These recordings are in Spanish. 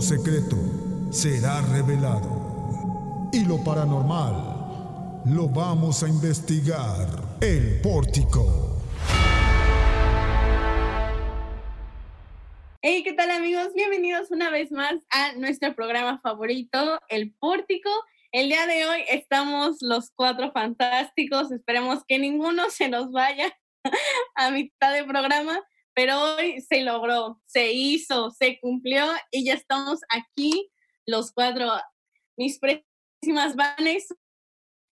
Lo secreto será revelado. Y lo paranormal lo vamos a investigar. El pórtico. Hey, ¿qué tal amigos? Bienvenidos una vez más a nuestro programa favorito, El Pórtico. El día de hoy estamos los cuatro fantásticos. Esperemos que ninguno se nos vaya a mitad de programa, pero hoy se logró, se hizo, se cumplió y ya estamos aquí los cuatro. Mis preciosísimas vanes,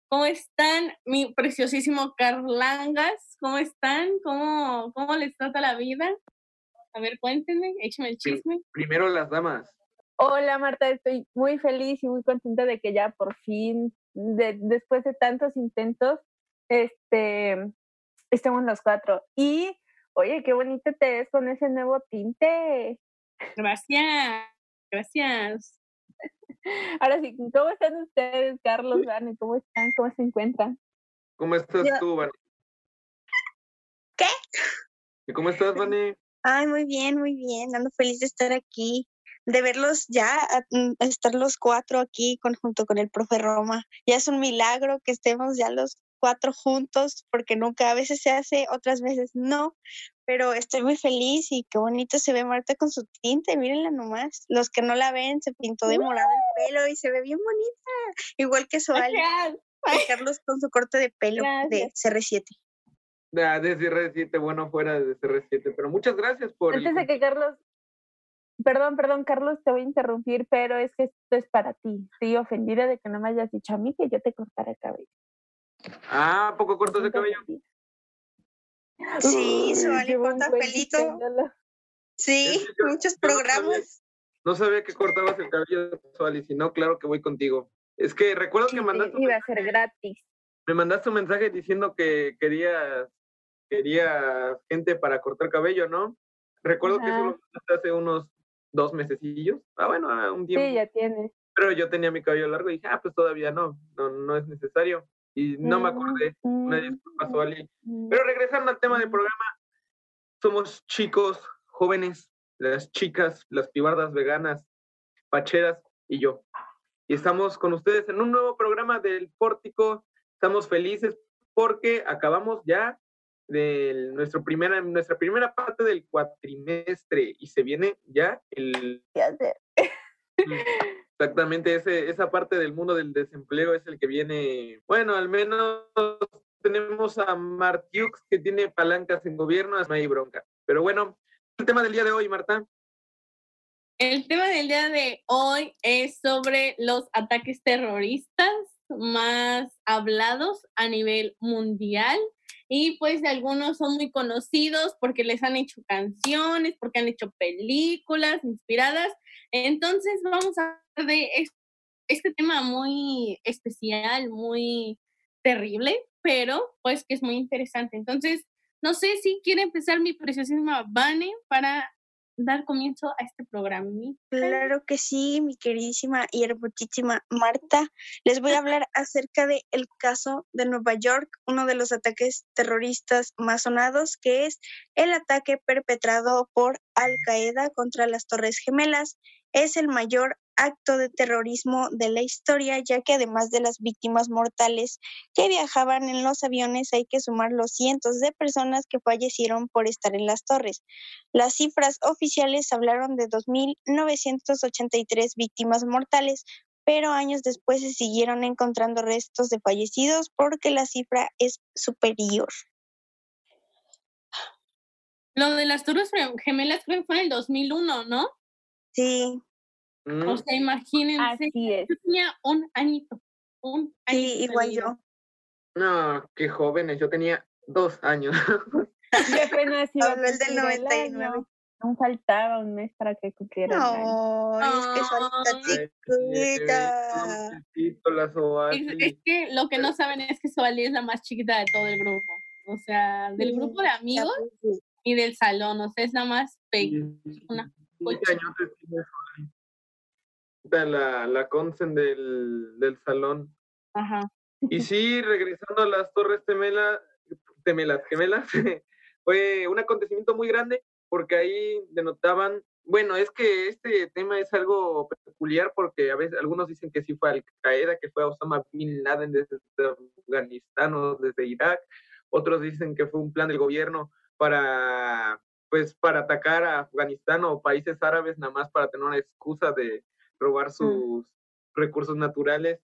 ¿cómo están? Mi preciosísimo Carlangas, ¿cómo están? ¿Cómo, cómo les trata la vida? A ver, cuéntenme, échame el chisme. Primero las damas. Hola Marta, estoy muy feliz y muy contenta de que ya por fin, después de tantos intentos, este, estemos los cuatro. Y, oye, qué bonito te ves con ese nuevo tinte. Gracias, gracias. Ahora sí, ¿cómo están ustedes, Carlos, Vane? ¿Cómo están? ¿Cómo se encuentran? ¿Cómo estás tú, Vane? ¿Qué? ¿Y cómo estás, Vane? Ay, muy bien, muy bien. Ando feliz de estar aquí, de verlos ya, mm, estar los cuatro aquí con, junto con el profe Roma. Ya es un milagro que estemos ya los cuatro juntos, porque nunca, a veces se hace, otras veces no, pero estoy muy feliz y qué bonito se ve Marta con su tinte, mírenla nomás. Los que no la ven, se pintó de morado el pelo y se ve bien bonita, igual que Soal. Carlos con su corte de pelo de CR7. Ah, de CR7, bueno, fuera de CR7, pero muchas gracias por... Antes de que Carlos, perdón, perdón, Carlos, te voy a interrumpir, pero es que esto es para ti. Estoy ofendida de que no me hayas dicho a mí que yo te cortara el cabello. Ah, ¿poco cortas el cabello? Sí, Suali corta pelito. Sí, muchos programas. No sabía, que cortabas el cabello, Suali, si no, claro que voy contigo. Es que recuerdo que mandaste... Iba a ser gratis. Me mandaste un mensaje diciendo que querías, quería gente para cortar cabello, ¿no? Recuerdo que eso lo mandaste hace unos dos mesecillos. Ah, bueno, ah, un tiempo. Sí, ya tienes. Pero yo tenía mi cabello largo y dije, ah, pues todavía no, no, no es necesario y no me acordé. Una disculpa, Suali. Pero regresando al tema del programa, somos chicos, jóvenes, las chicas, las pibardas veganas, pacheras y yo. Y estamos con ustedes en un nuevo programa del Pórtico. Estamos felices porque acabamos ya de nuestro primera, nuestra primera parte del cuatrimestre y se viene ya el... Exactamente, ese, esa parte del mundo del desempleo es el que viene, bueno, al menos tenemos a Martiux que tiene palancas en gobierno, no hay bronca. Pero bueno, el tema del día de hoy, Marta. El tema del día de hoy es sobre los ataques terroristas más hablados a nivel mundial y pues algunos son muy conocidos porque les han hecho canciones, porque han hecho películas inspiradas. Entonces vamos a de este tema muy especial, muy terrible, pero pues que es muy interesante. Entonces, no sé si quiere empezar mi preciosísima Vane para dar comienzo a este programa. Claro que sí, mi queridísima y hermosísima Marta. Les voy a hablar acerca del el caso de Nueva York, uno de los ataques terroristas más sonados, que es el ataque perpetrado por Al Qaeda contra las Torres Gemelas. Es el mayor acto de terrorismo de la historia, ya que además de las víctimas mortales que viajaban en los aviones, hay que sumar los cientos de personas que fallecieron por estar en las torres. Las cifras oficiales hablaron de 2.983 víctimas mortales, pero años después se siguieron encontrando restos de fallecidos porque la cifra es superior. Lo de las torres gemelas creo que fue en el 2001, ¿no? Sí. O mm. sea, imagínense. Yo tenía un añito. Un añito sí, igual yo. No, qué jóvenes. Yo tenía dos años. Yo apenas iba Habló el del 99. Aún faltaba un mes para que cumpliera. No, es que solita chiquita. Es, es, que lo que no saben es que Soali es la más chiquita de todo el grupo. O sea, del grupo de amigos y del salón. O sea, es la más pequeña. Una la, la consen del, del salón. Ajá. Y sí, regresando a las Torres Temela, Temelas, Gemelas, fue un acontecimiento muy grande porque ahí denotaban, bueno, es que este tema es algo peculiar porque a veces algunos dicen que sí fue Al Qaeda, que fue Osama Bin Laden desde Afganistán o desde Irak, otros dicen que fue un plan del gobierno para pues para atacar a Afganistán o países árabes nada más para tener una excusa de robar mm. sus recursos naturales.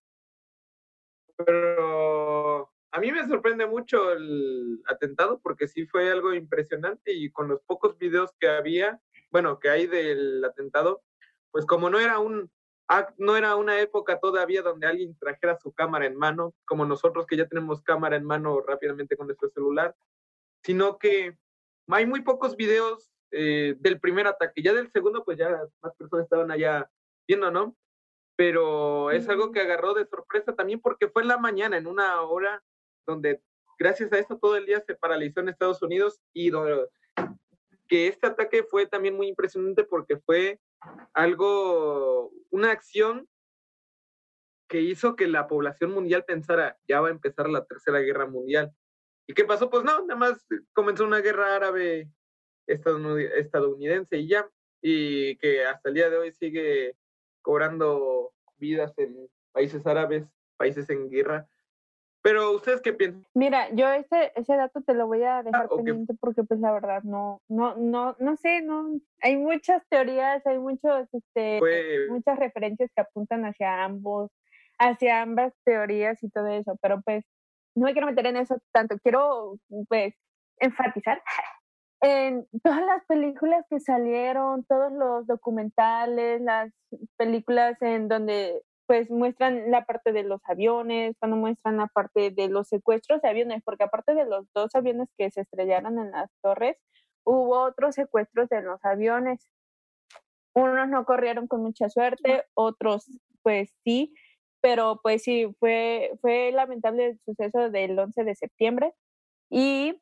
Pero a mí me sorprende mucho el atentado porque sí fue algo impresionante y con los pocos videos que había, bueno, que hay del atentado, pues como no era un no era una época todavía donde alguien trajera su cámara en mano, como nosotros que ya tenemos cámara en mano rápidamente con nuestro celular, sino que hay muy pocos videos eh, del primer ataque. Ya del segundo, pues ya más personas estaban allá viendo, ¿no? Pero es algo que agarró de sorpresa también porque fue en la mañana, en una hora donde gracias a esto todo el día se paralizó en Estados Unidos y que este ataque fue también muy impresionante porque fue algo, una acción que hizo que la población mundial pensara, ya va a empezar la tercera guerra mundial. ¿Y qué pasó? Pues no, nada más comenzó una guerra árabe estadounidense y ya, y que hasta el día de hoy sigue cobrando vidas en países árabes, países en guerra. Pero ustedes qué piensan? Mira, yo ese, ese dato te lo voy a ah, dejar pendiente porque pues la verdad no, no, no, no sé, no, hay muchas teorías, hay muchos, este, muchas referencias que apuntan hacia ambos, hacia ambas teorías y todo eso, pero pues no me quiero meter en eso tanto, quiero pues enfatizar en todas las películas que salieron, todos los documentales, las películas en donde pues muestran la parte de los aviones, cuando muestran la parte de los secuestros de aviones, porque aparte de los dos aviones que se estrellaron en las torres, hubo otros secuestros de los aviones. Unos no corrieron con mucha suerte, otros pues sí, pero pues sí, fue, fue lamentable el suceso del 11 de septiembre. Y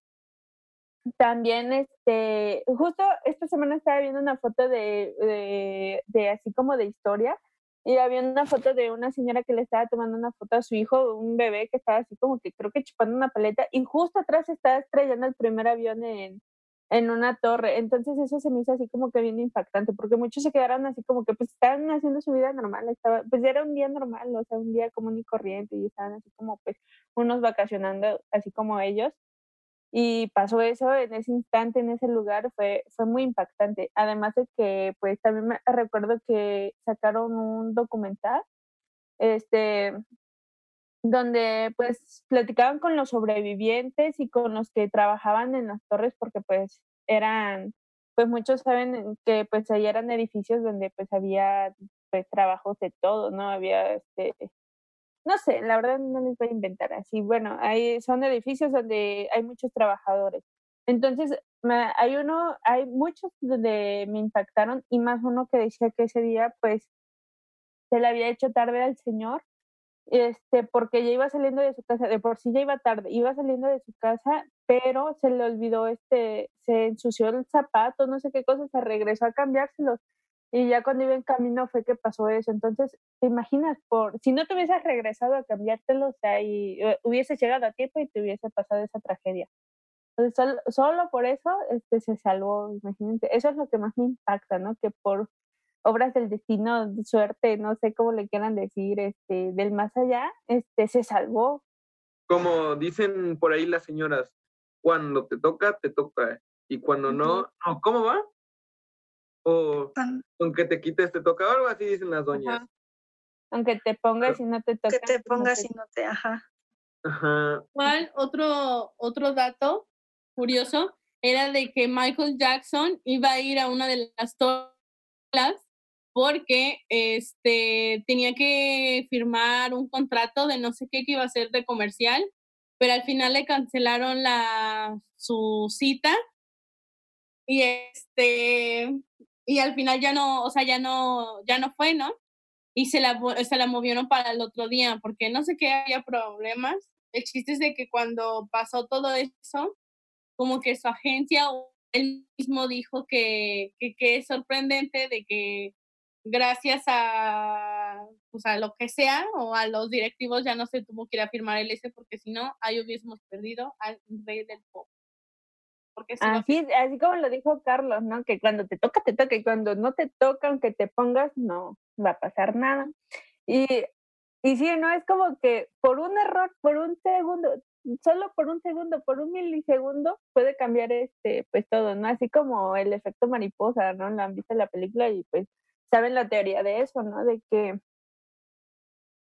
también, este, justo esta semana estaba viendo una foto de, de, así como de historia, y había una foto de una señora que le estaba tomando una foto a su hijo, un bebé que estaba así como que creo que chupando una paleta, y justo atrás estaba estrellando el primer avión en, en una torre. Entonces eso se me hizo así como que bien impactante, porque muchos se quedaron así como que pues estaban haciendo su vida normal, estaba, pues era un día normal, o sea, un día común y corriente, y estaban así como pues unos vacacionando así como ellos. Y pasó eso en ese instante, en ese lugar, fue, fue muy impactante. Además de que, pues también me recuerdo que sacaron un documental, este, donde pues platicaban con los sobrevivientes y con los que trabajaban en las torres porque pues eran, pues muchos saben que pues ahí eran edificios donde pues había pues trabajos de todo, ¿no? Había este, no sé, la verdad no les voy a inventar así. Bueno, hay, son edificios donde hay muchos trabajadores. Entonces, hay uno, hay muchos donde me impactaron y más uno que decía que ese día pues se le había hecho tarde al señor este, porque ya iba saliendo de su casa, de por sí ya iba tarde, iba saliendo de su casa, pero se le olvidó, este, se ensució el zapato, no sé qué cosa, se regresó a cambiárselos. Y ya cuando iba en camino fue que pasó eso. Entonces, ¿te imaginas? por Si no te hubieses regresado a cambiártelos, o sea, y eh, hubieses llegado a tiempo y te hubiese pasado esa tragedia. Entonces, solo, solo por eso este, se salvó, imagínate. Eso es lo que más me impacta, ¿no? Que por obras del destino, suerte, no sé cómo le quieran decir, este, del más allá, este, se salvó. Como dicen por ahí las señoras, cuando te toca, te toca, y cuando no, no, ¿cómo va? O aunque te quites, te toca, algo así dicen las doñas. Aunque te pongas y no te toca. Que te pongas y no te, ajá. Ajá. ¿Cuál otro, otro dato curioso? Era de que Michael Jackson iba a ir a una de las torres porque este, tenía que firmar un contrato de no sé qué que iba a ser de comercial, pero al final le cancelaron la, su cita y este y al final ya no, o sea, ya no, ya no fue, ¿no? Y se la, se la movieron para el otro día, porque no sé qué había problemas. El chiste es de que cuando pasó todo eso, como que su agencia o él mismo dijo que, que, es sorprendente de que gracias a, pues a lo que sea o a los directivos ya no se tuvo que ir a firmar el S porque si no, ahí hubiésemos perdido al rey del pop. Porque así, así como lo dijo Carlos, ¿no? Que cuando te toca, te toca, y cuando no te toca, aunque te pongas, no va a pasar nada. Y, y sí, no es como que por un error, por un segundo, solo por un segundo, por un milisegundo, puede cambiar este, pues todo, ¿no? Así como el efecto mariposa, ¿no? La han visto en la película y pues saben la teoría de eso, ¿no? De que,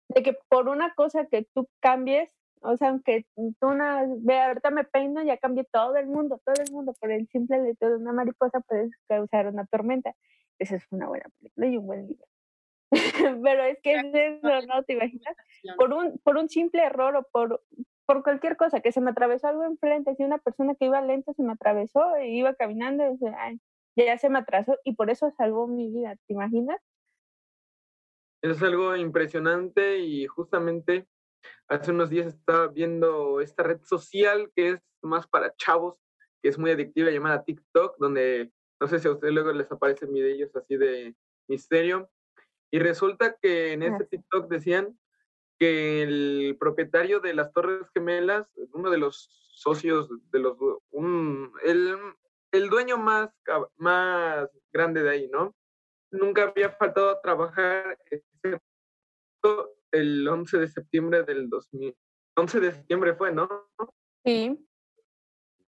de que por una cosa que tú cambies, o sea, aunque tú una, ve, ahorita me peino, ya cambié todo el mundo, todo el mundo, por el simple hecho de una mariposa puedes causar una tormenta. Esa es una buena película y un buen libro. Pero es que es eso, ¿no? ¿Te imaginas? Por un, por un simple error o por, por cualquier cosa, que se me atravesó algo enfrente, si una persona que iba lenta se me atravesó e iba caminando, y ay, ya se me atrasó y por eso salvó mi vida, ¿te imaginas? Es algo impresionante y justamente hace unos días estaba viendo esta red social que es más para chavos, que es muy adictiva, llamada TikTok, donde no sé si a ustedes luego les aparecen videos así de misterio. Y resulta que en ese TikTok decían que el propietario de las Torres Gemelas, uno de los socios de los, un, el, el dueño más, más grande de ahí, ¿no? Nunca había faltado a trabajar el 11 de septiembre del 2000. 11 de septiembre fue, ¿no? Sí.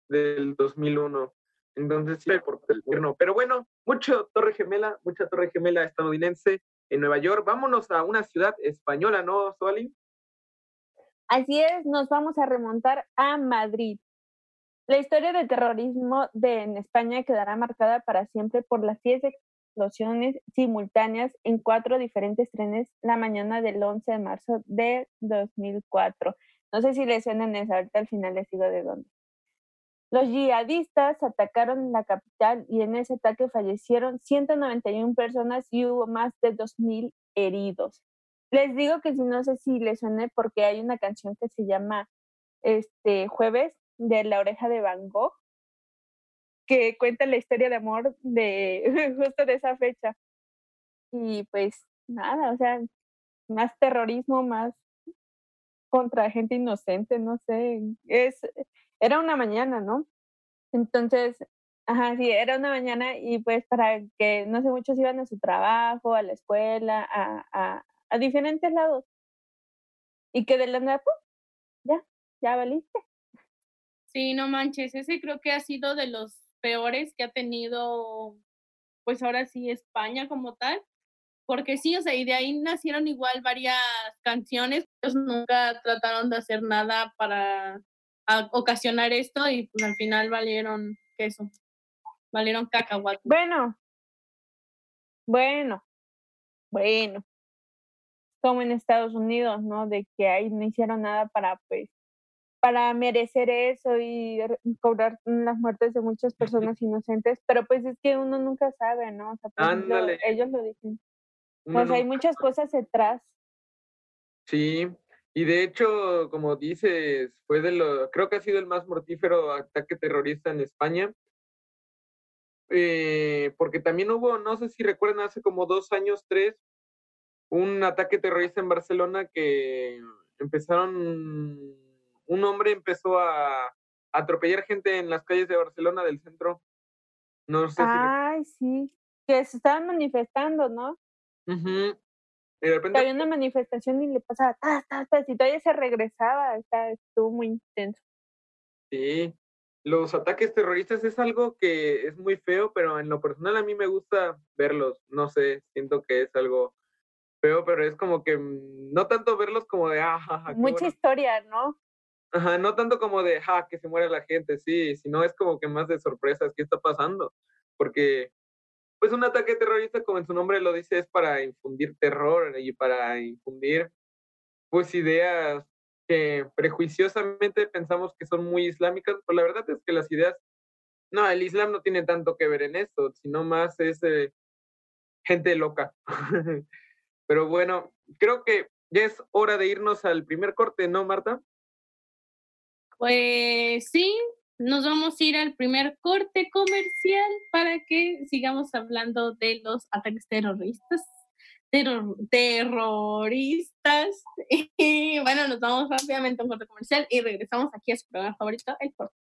Del 2001. Entonces, sí, por el gobierno. Pero bueno, mucho Torre Gemela, mucha Torre Gemela estadounidense en Nueva York. Vámonos a una ciudad española, ¿no, Suali? Así es, nos vamos a remontar a Madrid. La historia del terrorismo de, en España quedará marcada para siempre por las 10 explosiones simultáneas en cuatro diferentes trenes la mañana del 11 de marzo de 2004. No sé si les suenan eso, ahorita al final les digo de dónde. Los yihadistas atacaron la capital y en ese ataque fallecieron 191 personas y hubo más de 2.000 heridos. Les digo que si no sé si les suene porque hay una canción que se llama este Jueves de La oreja de Van Gogh que cuenta la historia de amor de justo de esa fecha. Y pues nada, o sea, más terrorismo, más contra gente inocente, no sé, es era una mañana, ¿no? Entonces, ajá, sí, era una mañana y pues para que, no sé, muchos iban a su trabajo, a la escuela, a, a, diferentes lados. Y que de la nada, ya, ya valiste. Sí, no manches, ese creo que ha sido de los peores que ha tenido, pues ahora sí, España como tal. Porque sí, o sea, y de ahí nacieron igual varias canciones, ellos nunca trataron de hacer nada para a ocasionar esto y pues al final valieron queso, valieron cacahuate. Bueno, bueno, bueno, como en Estados Unidos, ¿no? De que ahí no hicieron nada para, pues, para merecer eso y cobrar las muertes de muchas personas inocentes, pero pues es que uno nunca sabe, ¿no? O sea, ellos lo dicen. pues hay muchas cosas detrás. Sí, y de hecho, como dices, fue de lo, creo que ha sido el más mortífero ataque terrorista en España. Eh, porque también hubo, no sé si recuerdan, hace como dos años, tres, un ataque terrorista en Barcelona que empezaron, un hombre empezó a, atropellar gente en las calles de Barcelona del centro. No sé Ay, sí, que se estaban manifestando, ¿no? Y de repente... Había una manifestación y le pasaba, ta, ta, ta, y todavía se regresaba, sea, estuvo muy intenso. Sí, los ataques terroristas es algo que es muy feo, pero en lo personal a mí me gusta verlos, no sé, siento que es algo feo, pero es como que mm, no tanto verlos como de, ah, Mucha historia, ¿no? Ajá, no tanto como de, ja, que se muere la gente, sí, sino es como que más de sorpresas, ¿qué está pasando? Porque pues un ataque terrorista, como en su nombre lo dice, es para infundir terror y para infundir pues ideas que prejuiciosamente pensamos que son muy islámicas, pero la verdad es que las ideas, no, el Islam no tiene tanto que ver en esto, sino más es eh, gente loca. pero bueno, creo que ya es hora de irnos al primer corte, ¿no, Marta? Pues sí, nos vamos a ir al primer corte comercial para que sigamos hablando de los ataques terroristas. terroristas. Y bueno, nos vamos rápidamente a un corte comercial y regresamos aquí a su programa favorito, El Corte.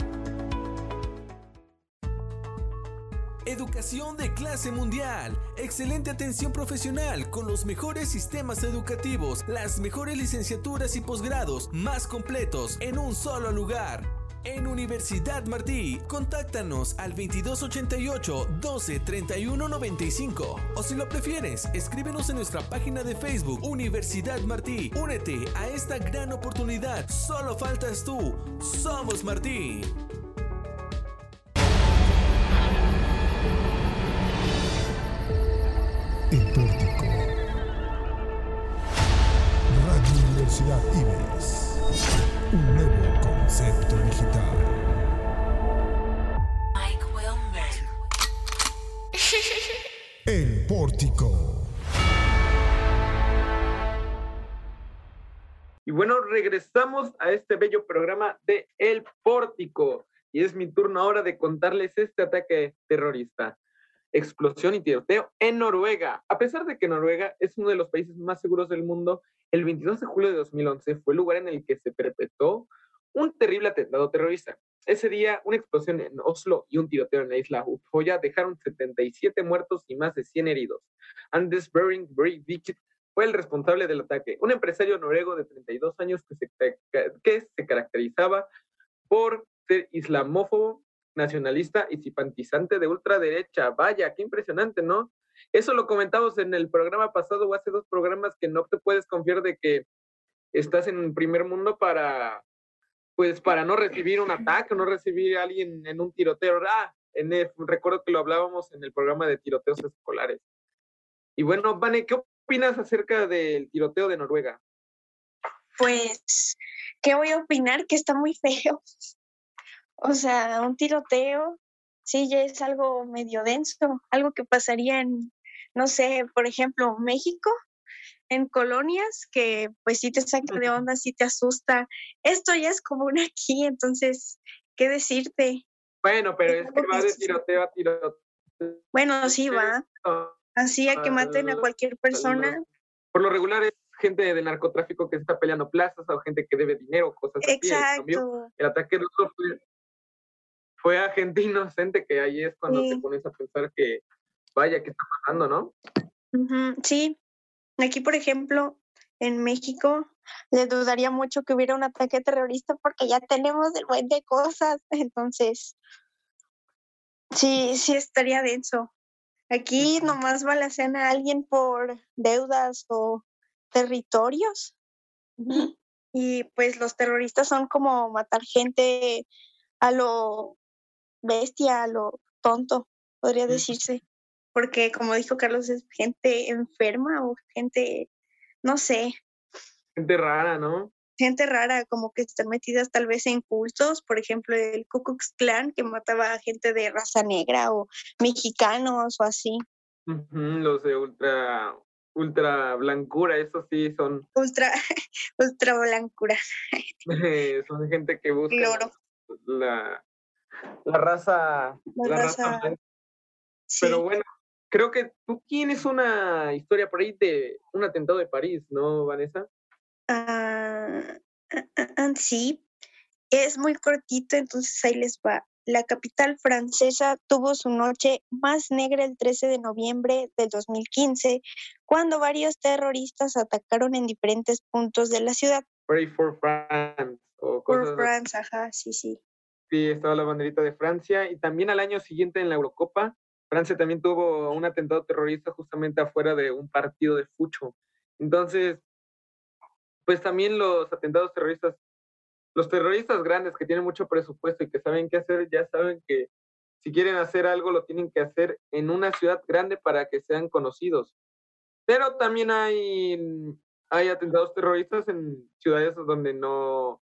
Mundial. Excelente atención profesional con los mejores sistemas educativos, las mejores licenciaturas y posgrados más completos en un solo lugar. En Universidad Martí, contáctanos al 2288 12 31 95 o si lo prefieres, escríbenos en nuestra página de Facebook Universidad Martí. Únete a esta gran oportunidad. Solo faltas tú. Somos Martí. Universidad. Un nuevo concepto digital. Mike Wilmer. El Pórtico. Y bueno, regresamos a este bello programa de El Pórtico. Y es mi turno ahora de contarles este ataque terrorista explosión y tiroteo en Noruega. A pesar de que Noruega es uno de los países más seguros del mundo, el 22 de julio de 2011 fue el lugar en el que se perpetró un terrible atentado terrorista. Ese día, una explosión en Oslo y un tiroteo en la isla Utøya dejaron 77 muertos y más de 100 heridos. Anders Bering Breivik fue el responsable del ataque, un empresario noruego de 32 años que se, que se caracterizaba por ser islamófobo nacionalista y simpatizante de ultraderecha. Vaya, qué impresionante, ¿no? Eso lo comentamos en el programa pasado o hace dos programas que no te puedes confiar de que estás en el primer mundo para, pues, para no recibir un ataque, no recibir a alguien en un tiroteo. Ah, en recuerdo que lo hablábamos en el programa de tiroteos escolares. Y bueno, Vane, ¿qué opinas acerca del tiroteo de Noruega? Pues, ¿qué voy a opinar? Que está muy feo. O sea, un tiroteo, sí, ya es algo medio denso, algo que pasaría en, no sé, por ejemplo, México, en colonias, que pues sí te saca de onda, sí te asusta. Esto ya es común aquí, entonces, ¿qué decirte? Bueno, pero es que va de tiroteo a tiroteo. Bueno, sí va. Así a que maten a cualquier persona. Por lo regular es gente de narcotráfico que está peleando plazas o gente que debe dinero, cosas así. Exacto. El ataque de fue fue a gente inocente que ahí es cuando te pones a pensar que, vaya, ¿qué está pasando, no? Sí, aquí por ejemplo, en México, le dudaría mucho que hubiera un ataque terrorista porque ya tenemos el buen de cosas, entonces, sí, sí estaría denso. Aquí nomás balacean a alguien por deudas o territorios. Y pues los terroristas son como matar gente a lo bestia, lo tonto, podría decirse, porque como dijo Carlos, es gente enferma o gente, no sé. Gente rara, ¿no? gente rara, como que están metidas tal vez en cultos, por ejemplo, el Ku Klux Klan que mataba a gente de raza negra o mexicanos o así. los de ultra ultra blancura, eso sí son. Ultra, ultra blancura. son gente que busca la, la raza. La, raza. Pero bueno, creo que tú tienes una historia por ahí de un atentado de París, ¿no, Vanessa? Ah, sí, es muy cortito, entonces ahí les va. La capital francesa tuvo su noche más negra el 13 de noviembre del 2015, cuando varios terroristas atacaron en diferentes puntos de la ciudad. Pray for France. O for France, ajá, sí, sí. Sí, estaba la banderita de Francia. Y también al año siguiente en la Eurocopa, Francia también tuvo un atentado terrorista justamente afuera de un partido de fucho. Entonces, pues también los atentados terroristas los terroristas grandes que tienen mucho presupuesto y que saben qué hacer, ya saben que si quieren hacer algo lo tienen que hacer en una ciudad grande para que sean conocidos. Pero también hay, hay atentados terroristas en ciudades donde no,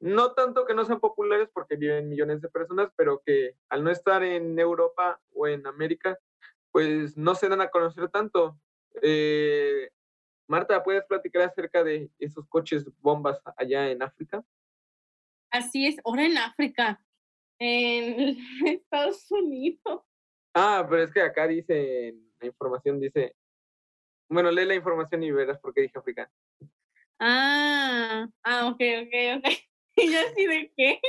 no tanto que no sean populares porque viven millones de personas, pero que al no estar en Europa o en América, pues no se dan a conocer tanto. Eh, Marta, ¿puedes platicar acerca de esos coches bombas allá en África? Así es, ahora en África, en Estados Unidos. Ah, pero es que acá dice, la información dice, bueno, lee la información y verás por qué dije África. Ah, ah, ok, ok, ok. ¿Y yo así de qué?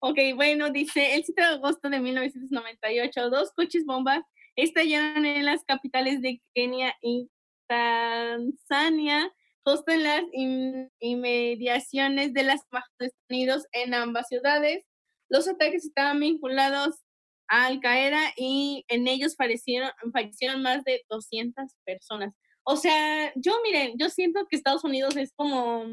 Ok, bueno, dice, el 7 de agosto de 1998, dos coches bombas estallaron en las capitales de Kenia y Tanzania justo en las inmediaciones de las Estados Unidos en ambas ciudades. Los ataques estaban vinculados a Al Qaeda y en ellos fallecieron, fallecieron más de 200 personas. O sea, yo miren, yo siento que Estados Unidos es como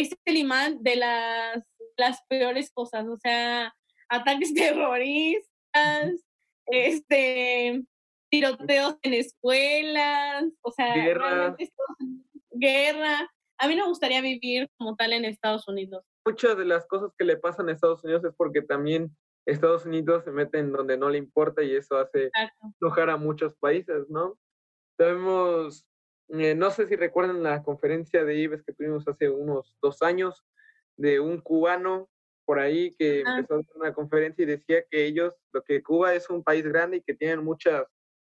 este imán de las, las peores cosas, o sea, ataques terroristas, este, tiroteos en escuelas, o sea, realmente guerra. A mí no me gustaría vivir como tal en Estados Unidos. Muchas de las cosas que le pasan a Estados Unidos es porque también Estados Unidos se mete en donde no le importa y eso hace enojar a muchos países, ¿no? Sabemos, eh, no sé si recuerdan la conferencia de IBES que tuvimos hace unos dos años de un cubano por ahí que empezó a hacer una conferencia y decía que ellos, lo que Cuba es un país grande y que tienen muchas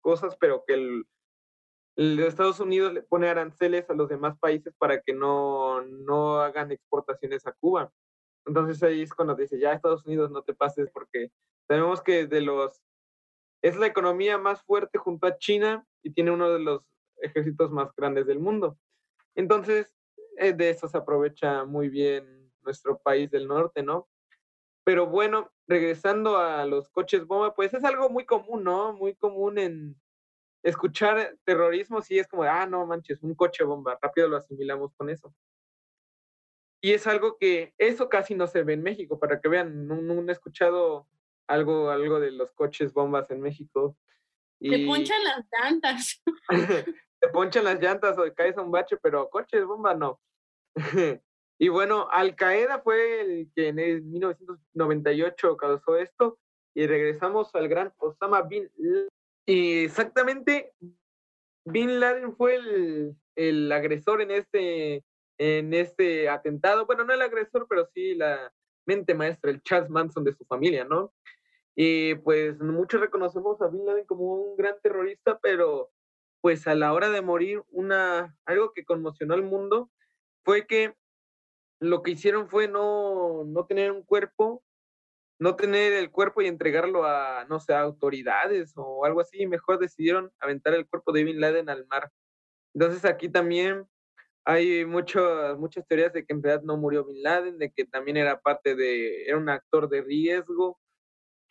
cosas, pero que el, Estados Unidos le pone aranceles a los demás países para que no, no hagan exportaciones a Cuba. Entonces ahí es cuando dice, ya Estados Unidos no te pases porque sabemos que de los es la economía más fuerte junto a China y tiene uno de los ejércitos más grandes del mundo. Entonces, eh, de eso se aprovecha muy bien nuestro país del norte, ¿no? Pero bueno, regresando a los coches bomba, pues es algo muy común, ¿no? Muy común en, escuchar terrorismo sí es como, ah, no manches, un coche bomba, rápido lo asimilamos con eso. Y es algo que, eso casi no se ve en México, para que vean, no, he escuchado algo, algo de los coches bombas en México. Te ponchan las llantas. Te ponchan las llantas o caes a un bache, pero coches bomba no. y bueno, Al Qaeda fue el que en 1998 causó esto y regresamos al gran Osama Bin y exactamente, Bin Laden fue el, agresor en este, en este atentado. Bueno, no el agresor, pero sí la mente maestra, el Charles Manson de su familia, ¿no? Y pues muchos reconocemos a Bin Laden como un gran terrorista, pero pues a la hora de morir, una, algo que conmocionó al mundo fue que lo que hicieron fue no, no tener un cuerpo no tener el cuerpo y entregarlo a, no sé, autoridades o algo así, mejor decidieron aventar el cuerpo de Bin Laden al mar. Entonces aquí también hay muchas muchas teorías de que en realidad no murió Bin Laden, de que también era parte de, era un actor de riesgo,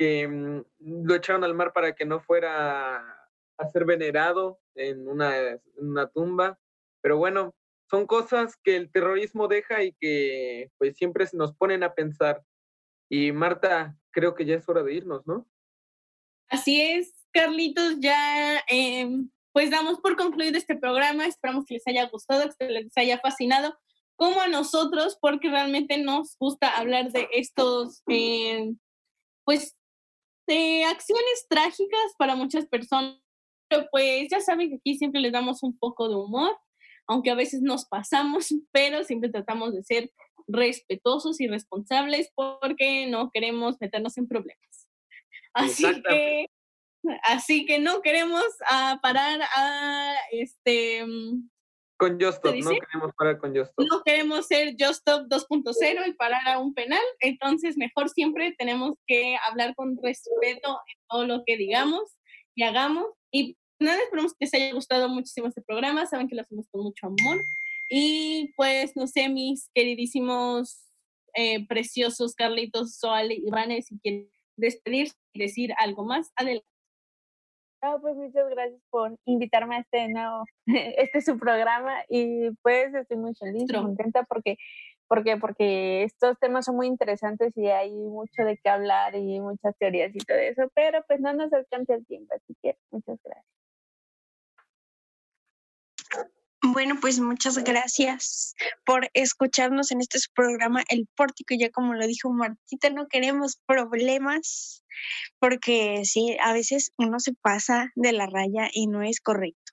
que mm, lo echaron al mar para que no fuera a ser venerado en una, en una tumba. Pero bueno, son cosas que el terrorismo deja y que pues siempre nos ponen a pensar y Marta, creo que ya es hora de irnos, ¿no? Así es, Carlitos, ya em, pues damos por concluido este programa. Esperamos que les haya gustado, que les haya fascinado, como a nosotros, porque realmente nos gusta hablar de estos, eh, pues, de acciones trágicas para muchas personas. Pero pues ya saben que aquí siempre les damos un poco de humor, aunque a veces nos pasamos, pero siempre tratamos de ser respetuosos y responsables porque no queremos meternos en problemas. Así que, así que no queremos ah, parar a este con Just no queremos parar con Just No queremos ser Just 2.0 y parar a un penal, entonces mejor siempre tenemos que hablar con respeto en todo lo que digamos y hagamos. Y nada, esperamos que les haya gustado muchísimo este programa, saben que lo hacemos con mucho amor. Y pues, no sé, mis queridísimos, eh, preciosos Carlitos, Soal y Iván, si quieren despedirse y decir algo más, adelante. No, pues muchas gracias por invitarme a este nuevo, este es su programa y pues estoy muy feliz, muy contenta porque, porque, porque estos temas son muy interesantes y hay mucho de qué hablar y muchas teorías y todo eso, pero pues no nos alcanza el tiempo, así que muchas gracias. Bueno, pues muchas gracias por escucharnos en este programa El Pórtico. Ya como lo dijo Martita, no queremos problemas porque sí, a veces uno se pasa de la raya y no es correcto.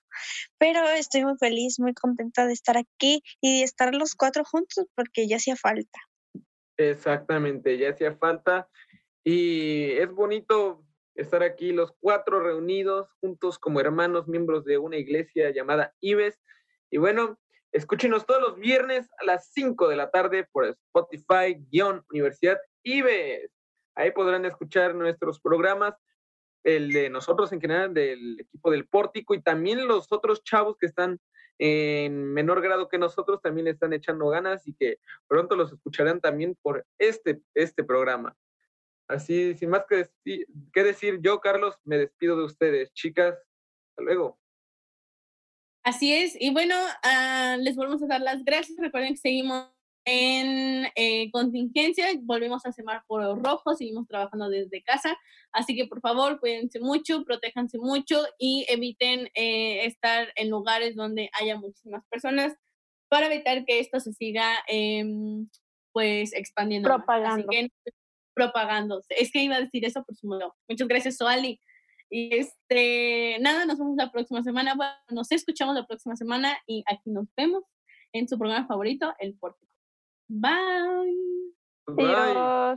Pero estoy muy feliz, muy contenta de estar aquí y de estar los cuatro juntos porque ya hacía falta. Exactamente, ya hacía falta y es bonito estar aquí los cuatro reunidos juntos como hermanos, miembros de una iglesia llamada Ives y bueno, escúchenos todos los viernes a las 5 de la tarde por Spotify-Universidad IBES. Ahí podrán escuchar nuestros programas, el de nosotros en general, del equipo del Pórtico y también los otros chavos que están en menor grado que nosotros también están echando ganas y que pronto los escucharán también por este, este programa. Así, sin más que que decir, yo, Carlos, me despido de ustedes. Chicas, hasta luego. Así es, y bueno, ah, les volvemos a dar las gracias. Recuerden que seguimos en eh, contingencia, volvemos a semáforo rojo, seguimos trabajando desde casa, así que por favor cuídense mucho, protéjanse mucho y eviten eh, estar en lugares donde haya muchísimas personas para evitar que esto se siga em, pues expandiendo. Propagando. propagándose. Es que iba a decir eso por su modo. Muchas gracias, Soali. Y este, nada, nos vemos la próxima semana. Bueno, nos escuchamos la próxima semana y aquí nos vemos en su programa favorito, El Pórtico. Bye. Bye.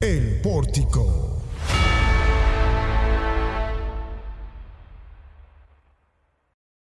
El Pórtico.